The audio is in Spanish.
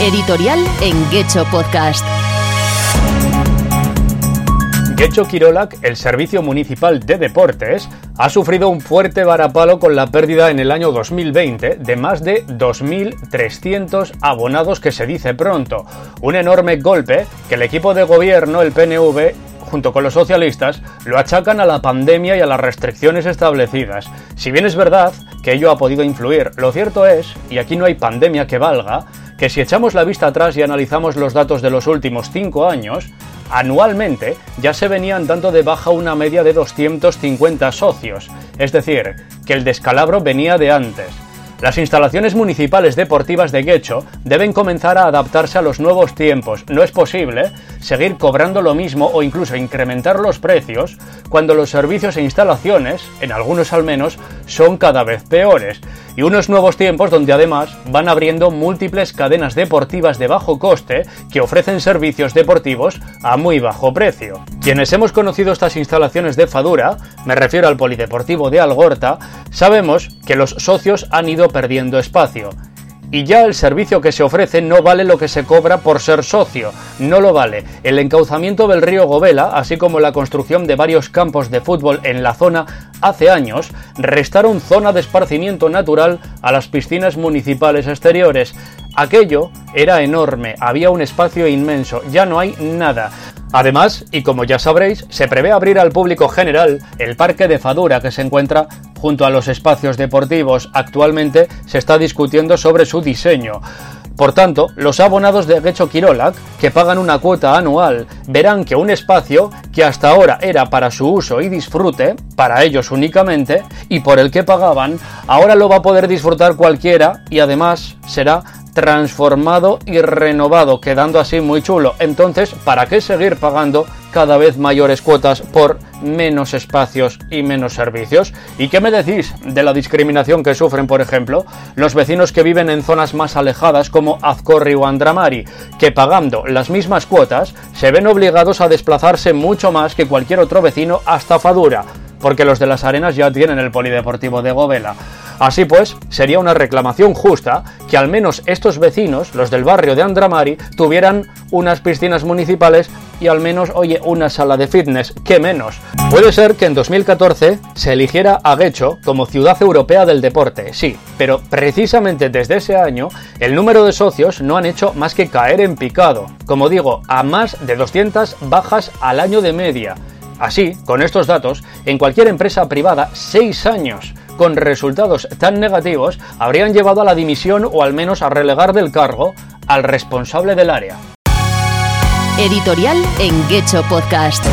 Editorial en Gecho Podcast. Gecho Quirolac, el Servicio Municipal de Deportes, ha sufrido un fuerte varapalo con la pérdida en el año 2020 de más de 2.300 abonados que se dice pronto. Un enorme golpe que el equipo de gobierno, el PNV, junto con los socialistas, lo achacan a la pandemia y a las restricciones establecidas. Si bien es verdad que ello ha podido influir, lo cierto es, y aquí no hay pandemia que valga, que si echamos la vista atrás y analizamos los datos de los últimos cinco años, anualmente ya se venían dando de baja una media de 250 socios, es decir, que el descalabro venía de antes. Las instalaciones municipales deportivas de Guecho deben comenzar a adaptarse a los nuevos tiempos. No es posible seguir cobrando lo mismo o incluso incrementar los precios cuando los servicios e instalaciones, en algunos al menos, son cada vez peores. Y unos nuevos tiempos donde además van abriendo múltiples cadenas deportivas de bajo coste que ofrecen servicios deportivos a muy bajo precio. Quienes hemos conocido estas instalaciones de Fadura, me refiero al Polideportivo de Algorta, sabemos que los socios han ido perdiendo espacio. Y ya el servicio que se ofrece no vale lo que se cobra por ser socio, no lo vale. El encauzamiento del río Govela, así como la construcción de varios campos de fútbol en la zona hace años, restaron zona de esparcimiento natural a las piscinas municipales exteriores. Aquello era enorme, había un espacio inmenso, ya no hay nada. Además, y como ya sabréis, se prevé abrir al público general el parque de Fadura que se encuentra junto a los espacios deportivos. Actualmente se está discutiendo sobre su diseño. Por tanto, los abonados de Gecho Quirolac, que pagan una cuota anual, verán que un espacio que hasta ahora era para su uso y disfrute, para ellos únicamente, y por el que pagaban, ahora lo va a poder disfrutar cualquiera y además será transformado y renovado, quedando así muy chulo. Entonces, ¿para qué seguir pagando cada vez mayores cuotas por menos espacios y menos servicios? ¿Y qué me decís de la discriminación que sufren, por ejemplo, los vecinos que viven en zonas más alejadas como Azcorri o Andramari, que pagando las mismas cuotas se ven obligados a desplazarse mucho más que cualquier otro vecino hasta Fadura? porque los de las arenas ya tienen el polideportivo de Govela. Así pues, sería una reclamación justa que al menos estos vecinos, los del barrio de Andramari, tuvieran unas piscinas municipales y al menos, oye, una sala de fitness, ¿qué menos? Puede ser que en 2014 se eligiera a Guecho como ciudad europea del deporte, sí, pero precisamente desde ese año el número de socios no han hecho más que caer en picado, como digo, a más de 200 bajas al año de media. Así, con estos datos, en cualquier empresa privada, seis años con resultados tan negativos habrían llevado a la dimisión o al menos a relegar del cargo al responsable del área. Editorial en Gecho Podcast.